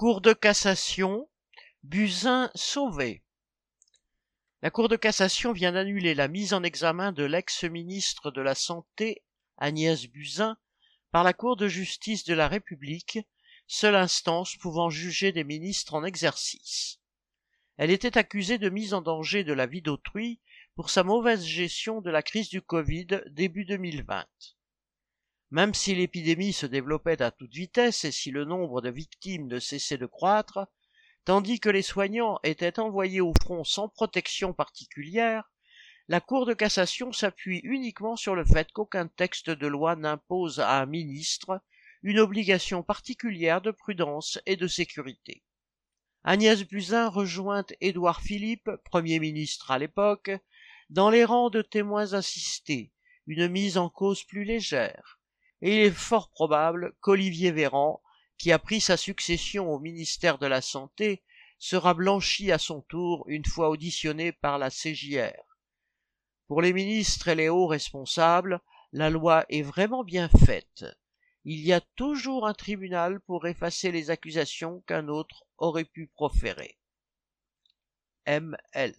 Cour de cassation, Buzyn sauvé. La Cour de cassation vient d'annuler la mise en examen de l'ex-ministre de la Santé, Agnès Buzyn, par la Cour de justice de la République, seule instance pouvant juger des ministres en exercice. Elle était accusée de mise en danger de la vie d'autrui pour sa mauvaise gestion de la crise du Covid début 2020. Même si l'épidémie se développait à toute vitesse et si le nombre de victimes ne cessait de croître, tandis que les soignants étaient envoyés au front sans protection particulière, la Cour de cassation s'appuie uniquement sur le fait qu'aucun texte de loi n'impose à un ministre une obligation particulière de prudence et de sécurité. Agnès Buzyn rejoint Édouard Philippe, Premier ministre à l'époque, dans les rangs de témoins assistés, une mise en cause plus légère, et il est fort probable qu'Olivier Véran, qui a pris sa succession au ministère de la Santé, sera blanchi à son tour une fois auditionné par la CJR. Pour les ministres et les hauts responsables, la loi est vraiment bien faite. Il y a toujours un tribunal pour effacer les accusations qu'un autre aurait pu proférer. M.L.